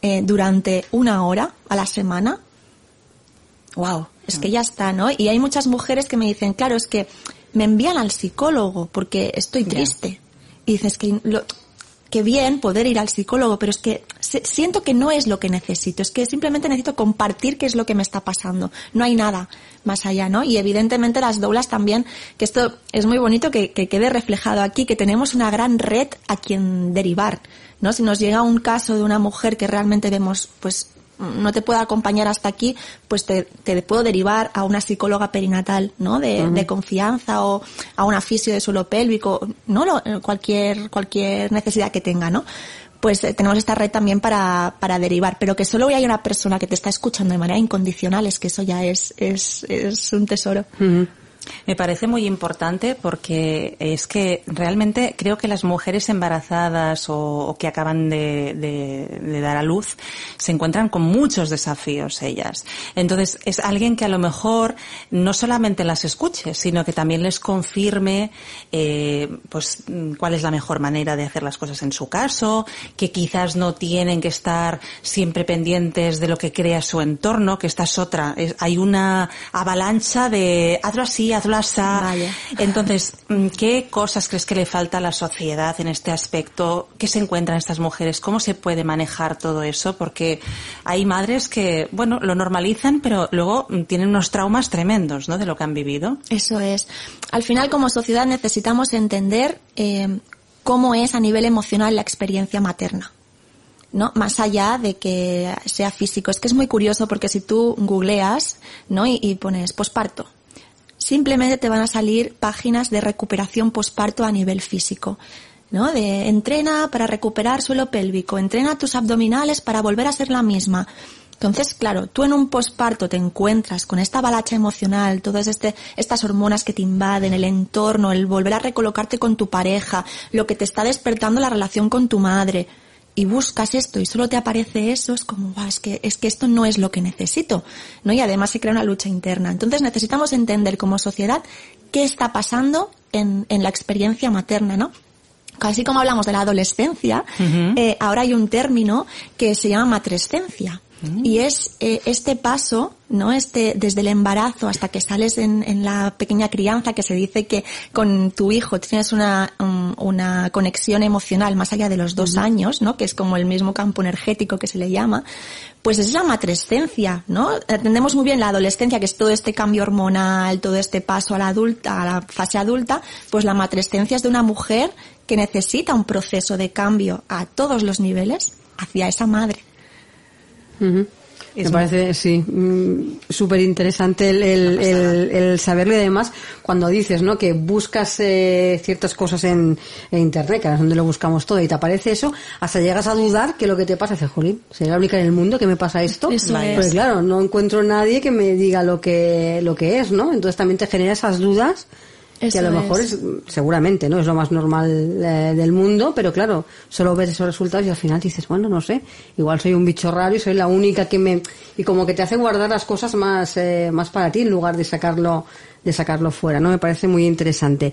eh, durante una hora a la semana, wow, es que ya está, ¿no? Y hay muchas mujeres que me dicen, claro, es que me envían al psicólogo porque estoy triste. Y dices que lo, que bien poder ir al psicólogo, pero es que siento que no es lo que necesito, es que simplemente necesito compartir qué es lo que me está pasando. No hay nada más allá, ¿no? Y evidentemente las doulas también, que esto es muy bonito que, que quede reflejado aquí, que tenemos una gran red a quien derivar, ¿no? Si nos llega un caso de una mujer que realmente vemos, pues, no te puedo acompañar hasta aquí, pues te, te puedo derivar a una psicóloga perinatal, ¿no? De, de confianza o a una fisio de suelo pélvico, ¿no? Lo, cualquier, cualquier necesidad que tenga, ¿no? pues eh, tenemos esta red también para, para derivar, pero que solo hay una persona que te está escuchando de manera incondicional, es que eso ya es, es, es un tesoro. Me parece muy importante porque es que realmente creo que las mujeres embarazadas o, que acaban de, dar a luz se encuentran con muchos desafíos ellas. Entonces es alguien que a lo mejor no solamente las escuche, sino que también les confirme eh, pues cuál es la mejor manera de hacer las cosas en su caso, que quizás no tienen que estar siempre pendientes de lo que crea su entorno, que esta es otra. hay una avalancha de hazlo así, entonces, mm, ¿qué cosas crees que le falta a la sociedad en este aspecto? ¿Qué se encuentran estas mujeres? ¿Cómo se puede manejar todo eso? Porque hay madres que, bueno, lo normalizan, pero luego mm, tienen unos traumas tremendos, ¿no? De lo que han vivido. Eso es. Al final, como sociedad, necesitamos entender eh, cómo es a nivel emocional la experiencia materna. ¿no? Más allá de que sea físico. Es que es muy curioso porque si tú googleas, ¿no? Y, y pones posparto, simplemente te van a salir páginas de recuperación posparto a nivel físico. ¿no? De entrena para recuperar suelo pélvico, entrena tus abdominales para volver a ser la misma. Entonces, claro, tú en un posparto te encuentras con esta balacha emocional, todas este, estas hormonas que te invaden, el entorno, el volver a recolocarte con tu pareja, lo que te está despertando la relación con tu madre y buscas esto y solo te aparece eso, es como, es que, es que esto no es lo que necesito, ¿no? Y además se crea una lucha interna. Entonces necesitamos entender como sociedad qué está pasando en, en la experiencia materna, ¿no? Así como hablamos de la adolescencia, eh, ahora hay un término que se llama matrescencia. Y es eh, este paso, ¿no? Este, desde el embarazo hasta que sales en, en, la pequeña crianza, que se dice que con tu hijo tienes una, una conexión emocional más allá de los dos años, ¿no? Que es como el mismo campo energético que se le llama. Pues es la matrescencia, ¿no? Entendemos muy bien la adolescencia, que es todo este cambio hormonal, todo este paso a la adulta, a la fase adulta, pues la matrescencia es de una mujer que necesita un proceso de cambio a todos los niveles hacia esa madre. Me parece, sí, mm, súper interesante el, el, el, saberlo y además cuando dices, ¿no? Que buscas eh, ciertas cosas en, internet, que es donde lo buscamos todo y te aparece eso, hasta llegas a dudar que lo que te pasa, dices, jolín, ¿sería la única en el mundo que me pasa esto? pues claro, no encuentro nadie que me diga lo que, lo que es, ¿no? Entonces también te genera esas dudas que a lo mejor es. seguramente, ¿no? Es lo más normal eh, del mundo, pero claro, solo ves esos resultados y al final dices, bueno, no sé, igual soy un bicho raro y soy la única que me, y como que te hace guardar las cosas más, eh, más para ti en lugar de sacarlo, de sacarlo fuera, ¿no? Me parece muy interesante.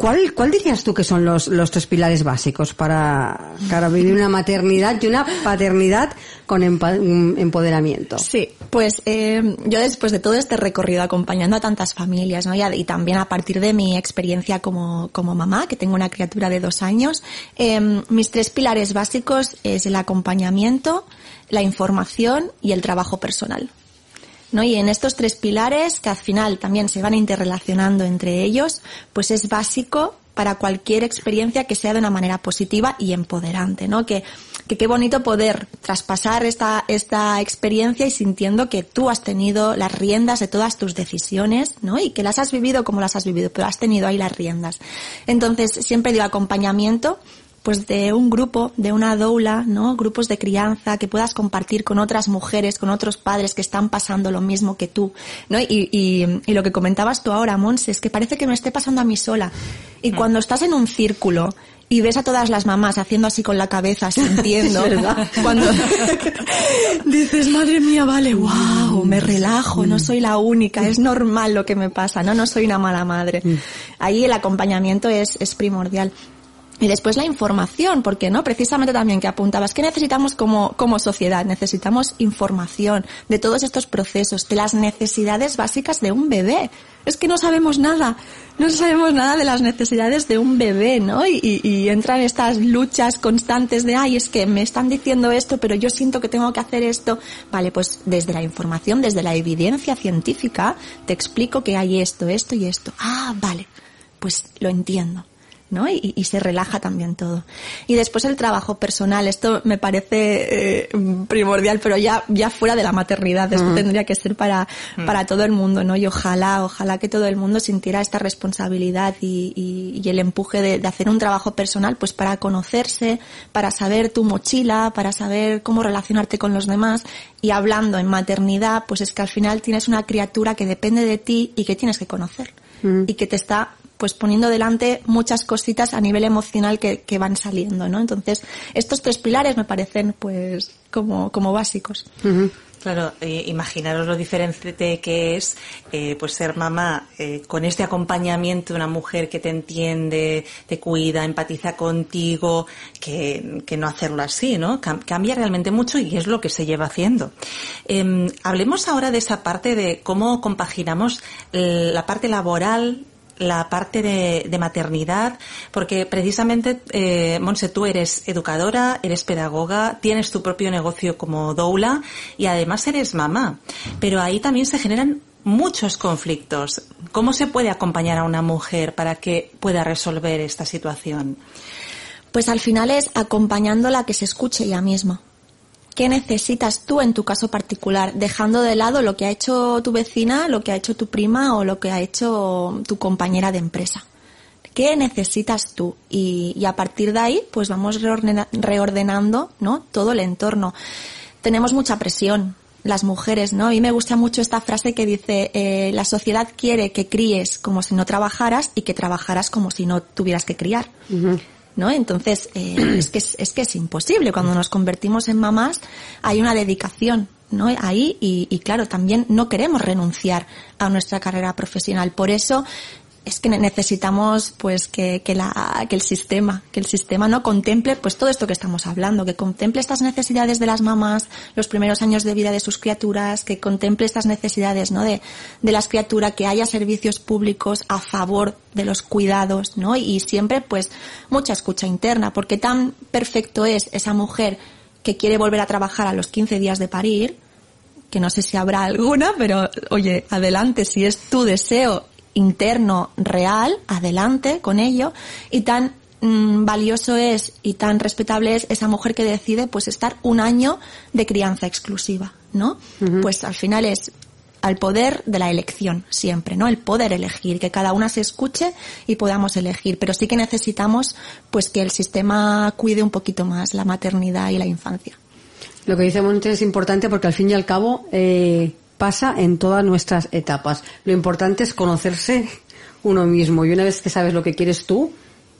¿Cuál, ¿Cuál dirías tú que son los, los tres pilares básicos para, para vivir una maternidad y una paternidad con empoderamiento? Sí, pues eh, yo después de todo este recorrido acompañando a tantas familias ¿no? y, también a partir de mi experiencia como, como mamá, que tengo una criatura de dos años, eh, mis tres pilares básicos es el acompañamiento, la información y el trabajo personal. ¿No? Y en estos tres pilares, que al final también se van interrelacionando entre ellos, pues es básico para cualquier experiencia que sea de una manera positiva y empoderante, ¿no? Que, que qué bonito poder traspasar esta, esta experiencia y sintiendo que tú has tenido las riendas de todas tus decisiones, ¿no? Y que las has vivido como las has vivido, pero has tenido ahí las riendas. Entonces, siempre digo acompañamiento, pues de un grupo, de una doula, ¿no? Grupos de crianza que puedas compartir con otras mujeres, con otros padres que están pasando lo mismo que tú, ¿no? Y, y, y lo que comentabas tú ahora, Monse, es que parece que me esté pasando a mí sola. Y mm. cuando estás en un círculo y ves a todas las mamás haciendo así con la cabeza, (laughs) sintiendo, cuando (laughs) dices, madre mía, vale, wow, me relajo, no soy la única, es normal lo que me pasa, no, no soy una mala madre. Mm. Ahí el acompañamiento es, es primordial. Y después la información, porque no, precisamente también que apuntabas, que necesitamos como, como sociedad? Necesitamos información de todos estos procesos, de las necesidades básicas de un bebé. Es que no sabemos nada, no sabemos nada de las necesidades de un bebé, ¿no? Y, y, entran estas luchas constantes de, ay, es que me están diciendo esto, pero yo siento que tengo que hacer esto. Vale, pues desde la información, desde la evidencia científica, te explico que hay esto, esto y esto. Ah, vale, pues lo entiendo ¿no? Y, y, se relaja también todo. Y después el trabajo personal, esto me parece eh, primordial, pero ya, ya fuera de la maternidad, esto tendría que ser para, para todo el mundo, ¿no? Y ojalá, ojalá que todo el mundo sintiera esta responsabilidad y, y, y el empuje de, de, hacer un trabajo personal, pues para conocerse, para saber tu mochila, para saber cómo relacionarte con los demás. Y hablando en maternidad, pues es que al final tienes una criatura que depende de ti y que tienes que conocer. Y que te está pues poniendo delante muchas cositas a nivel emocional que, que, van saliendo, ¿no? Entonces, estos tres pilares me parecen pues como, como básicos. Uh -huh. Claro, eh, imaginaros lo diferente que es eh, pues ser mamá eh, con este acompañamiento de una mujer que te entiende, te cuida, empatiza contigo, que, que no hacerlo así, ¿no? Cam cambia realmente mucho y es lo que se lleva haciendo. Em, hablemos ahora de esa parte de cómo compaginamos la parte laboral la parte de, maternidad, porque precisamente, eh, Monse, tú eres educadora, eres pedagoga, tienes tu propio negocio como doula y además eres mamá. Pero ahí también se generan muchos conflictos. ¿Cómo se puede acompañar a una mujer para que pueda resolver esta situación? Pues al final es acompañándola que se escuche ella misma qué necesitas tú en tu caso particular, dejando de lado lo que ha hecho tu vecina, lo que ha hecho tu prima o lo que ha hecho tu compañera de empresa. ¿Qué necesitas tú? Y, y a partir de ahí, pues vamos reordena, reordenando, ¿no? Todo el entorno. Tenemos mucha presión, las mujeres, ¿no? A mí me gusta mucho esta frase que dice, eh, la sociedad quiere que críes como si no trabajaras y que trabajaras como si no tuvieras que criar. ¿No? Entonces, eh, (clears throat) es, que es, es, que es imposible. Cuando nos convertimos en mamás hay una dedicación, ¿no? Ahí y, y, claro, también no queremos renunciar a nuestra carrera profesional. Por eso es que necesitamos pues que, que, la, que el sistema, que el sistema no contemple pues todo esto que estamos hablando, que contemple estas necesidades de las mamás, los primeros años de vida de sus criaturas, que contemple estas necesidades ¿no? de, de las criaturas, que haya servicios públicos a favor de los cuidados, ¿no? Y siempre pues mucha escucha interna, porque tan perfecto es esa mujer que quiere volver a trabajar a los 15 días de parir, que no sé si habrá alguna, pero oye, adelante, si es tu deseo interno real, adelante con ello, y tan mmm, valioso es y tan respetable es esa mujer que decide pues estar un año de crianza exclusiva, ¿no? Uh -huh. Pues al final es al poder de la elección siempre, ¿no? El poder elegir, que cada una se escuche y podamos elegir, pero sí que necesitamos pues que el sistema cuide un poquito más la maternidad y la infancia. Lo que dice Monte es importante porque al fin y al cabo eh, pasa en todas nuestras etapas. Lo importante es conocerse uno mismo y una vez que sabes lo que quieres tú,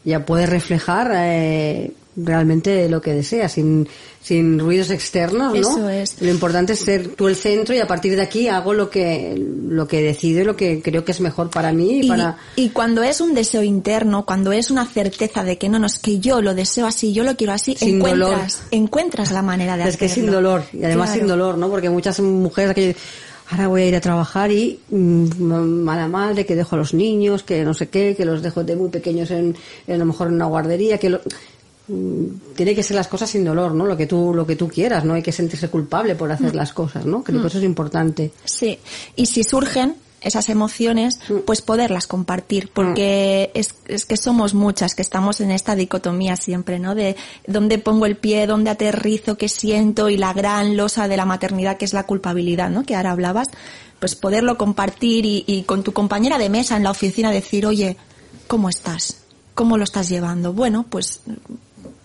ya puedes reflejar eh, realmente lo que deseas, sin, sin ruidos externos, ¿no? Eso es. Lo importante es ser tú el centro y a partir de aquí hago lo que, lo que decido y lo que creo que es mejor para mí y, y para... Y cuando es un deseo interno, cuando es una certeza de que no, no, es que yo lo deseo así, yo lo quiero así, sin encuentras, dolor. encuentras la manera de es hacerlo. Es que sin dolor, y además claro. sin dolor, ¿no? Porque muchas mujeres que ahora voy a ir a trabajar y mmm, mala madre que dejo a los niños, que no sé qué, que los dejo de muy pequeños en, en a lo mejor en una guardería, que lo, mmm, tiene que ser las cosas sin dolor, ¿no? Lo que tú lo que tú quieras, no hay que sentirse culpable por hacer mm. las cosas, ¿no? Creo mm. que eso es importante. Sí. Y si surgen esas emociones, pues poderlas compartir, porque es, es, que somos muchas que estamos en esta dicotomía siempre, ¿no? De dónde pongo el pie, dónde aterrizo, qué siento y la gran losa de la maternidad que es la culpabilidad, ¿no? Que ahora hablabas, pues poderlo compartir y, y con tu compañera de mesa en la oficina decir, oye, ¿cómo estás? ¿Cómo lo estás llevando? Bueno, pues,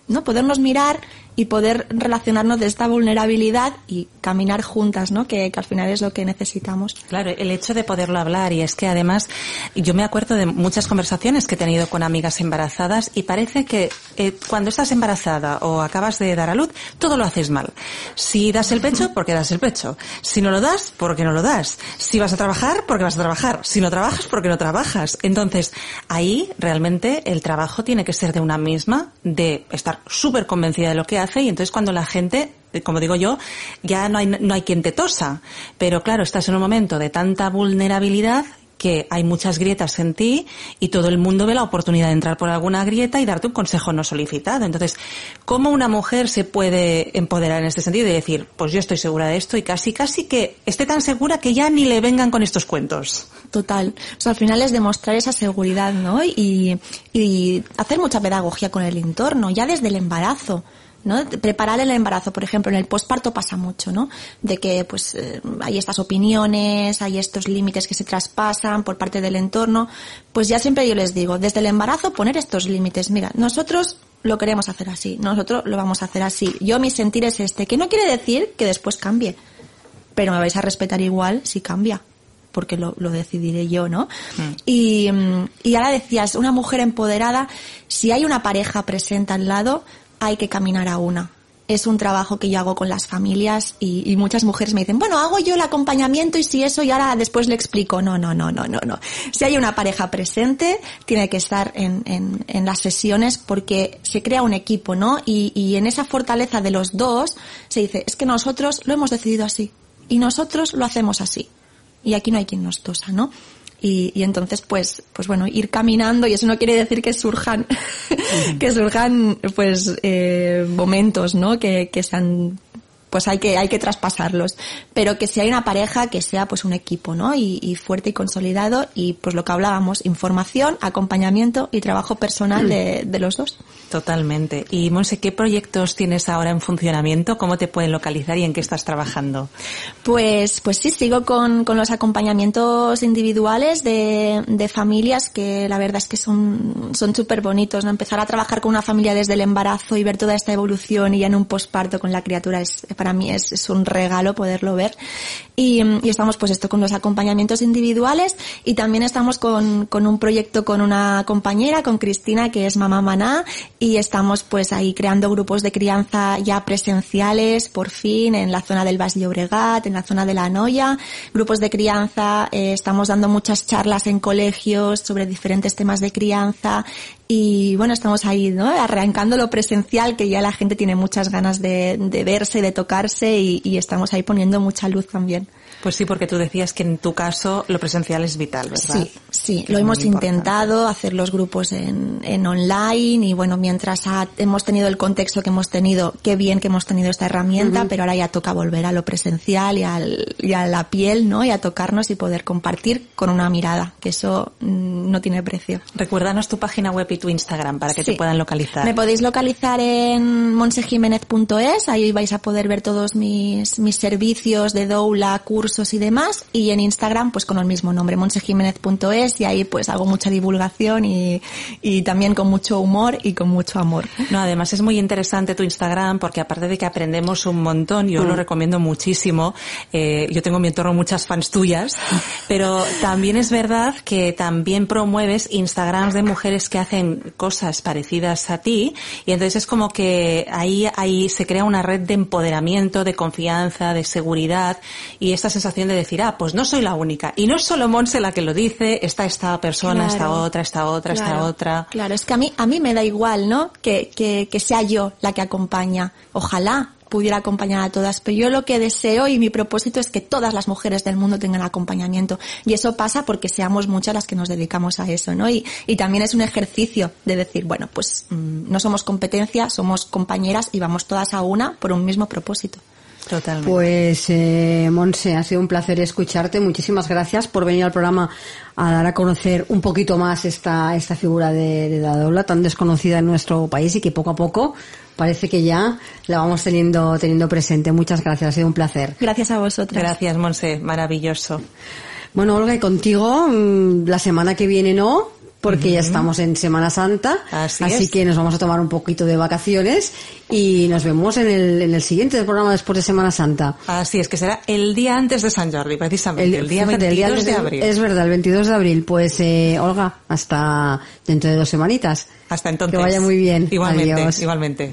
¿no? Podernos mirar y poder relacionarnos de esta vulnerabilidad y caminar juntas, ¿no? Que, que, al final es lo que necesitamos. Claro, el hecho de poderlo hablar y es que además yo me acuerdo de muchas conversaciones que he tenido con amigas embarazadas y parece que eh, cuando estás embarazada o acabas de dar a luz, todo lo haces mal. Si das el pecho, porque das el pecho. Si no lo das, porque no lo das. Si vas a trabajar, porque vas a trabajar. Si no trabajas, porque no trabajas. Entonces, ahí realmente el trabajo tiene que ser de una misma, de estar súper convencida de lo que y entonces cuando la gente como digo yo, ya no hay, no hay quien te tosa. Pero claro, estás en un momento de tanta vulnerabilidad que hay muchas grietas en ti y todo el mundo ve la oportunidad de entrar por alguna grieta y darte un consejo no solicitado. Entonces, ¿cómo una mujer se puede empoderar en este sentido y decir, pues yo estoy segura de esto y casi, casi que esté tan segura que ya ni le vengan con estos cuentos? Total. O al final es demostrar esa seguridad, ¿no? Y, y hacer mucha pedagogía con el entorno, ya desde el embarazo. ¿No? Preparar el embarazo, por ejemplo, en el posparto pasa mucho, ¿no? De que pues eh, hay estas opiniones, hay estos límites que se traspasan por parte del entorno, pues ya siempre yo les digo, desde el embarazo poner estos límites. Mira, nosotros lo queremos hacer así, nosotros lo vamos a hacer así. Yo mi sentir es este, que no quiere decir que después cambie, pero me vais a respetar igual si cambia porque lo, lo decidiré yo, ¿no? Mm. Y, y ahora decías, una mujer empoderada, si hay una pareja presente al lado, hay que caminar a una. Es un trabajo que yo hago con las familias y, muchas mujeres me dicen, bueno, hago yo el acompañamiento y si eso y ahora después le explico. No, no, no, no, no, no. Si hay una pareja presente, tiene que estar en, las sesiones porque se crea un equipo, ¿no? Y en esa fortaleza de los dos se dice, es que nosotros lo hemos decidido así y nosotros lo hacemos así. Y aquí no hay quien nos tosa, ¿no? Y, y, entonces pues pues bueno ir caminando y eso no quiere decir que surjan (laughs) que surjan pues eh, momentos no que, que sean pues hay que, hay que traspasarlos. Pero que si hay una pareja, que sea pues un equipo, ¿no? Y, y, fuerte y consolidado y pues lo que hablábamos, información, acompañamiento y trabajo personal de, de los dos. Totalmente. Y Monse, ¿qué proyectos tienes ahora en funcionamiento? ¿Cómo te pueden localizar y en qué estás trabajando? Pues, pues sí, sigo con, con los acompañamientos individuales de, de familias que la verdad es que son, son súper bonitos, ¿no? Empezar a trabajar con una familia desde el embarazo y ver toda esta evolución y ya en un posparto con la criatura es, para mí es, es un regalo poderlo ver. Y, y, estamos pues esto con los acompañamientos individuales y también estamos con, con un proyecto con una compañera, con Cristina, que es Mamá Maná, y estamos pues ahí creando grupos de crianza ya presenciales, por fin, en la zona del Valle Obregat, en la zona de la Noya, grupos de crianza, eh, estamos dando muchas charlas en colegios sobre diferentes temas de crianza y bueno, estamos ahí, ¿no? Arrancando lo presencial, que ya la gente tiene muchas ganas de, de verse, de tocarse y, y estamos ahí poniendo mucha luz también. Pues sí, porque tú decías que en tu caso lo presencial es vital, ¿verdad? Sí, sí, lo hemos intentado hacer los grupos en, en online y bueno, mientras ha, hemos tenido el contexto que hemos tenido, qué bien que hemos tenido esta herramienta, uh -huh. pero ahora ya toca volver a lo presencial y, al, y, a la piel, ¿no? Y a tocarnos y poder compartir con una mirada, que eso mm, no tiene precio. Recuérdanos tu página web y tu Instagram para que sí. te puedan localizar. Me podéis localizar en monsejiménez.es, ahí vais a poder ver todos mis, mis servicios de doula, cursos, y demás y en Instagram pues con el mismo nombre monsejiménez.es y ahí pues hago mucha divulgación y, y también con mucho humor y con mucho amor. No, además es muy interesante tu Instagram porque aparte de que aprendemos un montón, yo mm. lo recomiendo muchísimo, eh, yo tengo en mi entorno muchas fans tuyas, pero también es verdad que también promueves Instagrams de mujeres que hacen cosas parecidas a ti y entonces es como que ahí, ahí se crea una red de empoderamiento, de confianza, de seguridad y esta sensación de decir, ah, pues no soy la única. Y no es solo Monse la que lo dice, está esta persona, claro. esta otra, esta otra, claro. esta otra. Claro, es que a mí, a mí me da igual, ¿no? Que, que, que sea yo la que acompaña. Ojalá pudiera acompañar a todas, pero yo lo que deseo y mi propósito es que todas las mujeres del mundo tengan acompañamiento. Y eso pasa porque seamos muchas las que nos dedicamos a eso, ¿no? Y, y también es un ejercicio de decir, bueno, pues mmm, no somos competencia, somos compañeras y vamos todas a una por un mismo propósito. Totalmente. Pues, eh, Monse, ha sido un placer escucharte. Muchísimas gracias por venir al programa a dar a conocer un poquito más esta, esta figura de, de Dadola tan desconocida en nuestro país y que poco a poco parece que ya la vamos teniendo, teniendo presente. Muchas gracias, ha sido un placer. Gracias a vosotros. Gracias, Monse, maravilloso. Bueno, Olga, y contigo, mm, la semana que viene no, porque uh -huh. ya estamos en Semana Santa, así, así que nos vamos a tomar un poquito de vacaciones y nos vemos en el, en el siguiente programa después de Semana Santa. Así es, que será el día antes de San Jordi, precisamente, el, el día fíjate, 22 el día de, abril. Es verdad, el 22 de abril. Pues, eh, Olga, hasta dentro de dos semanitas. Hasta entonces. Que vaya muy bien. Igualmente, Adiós. igualmente.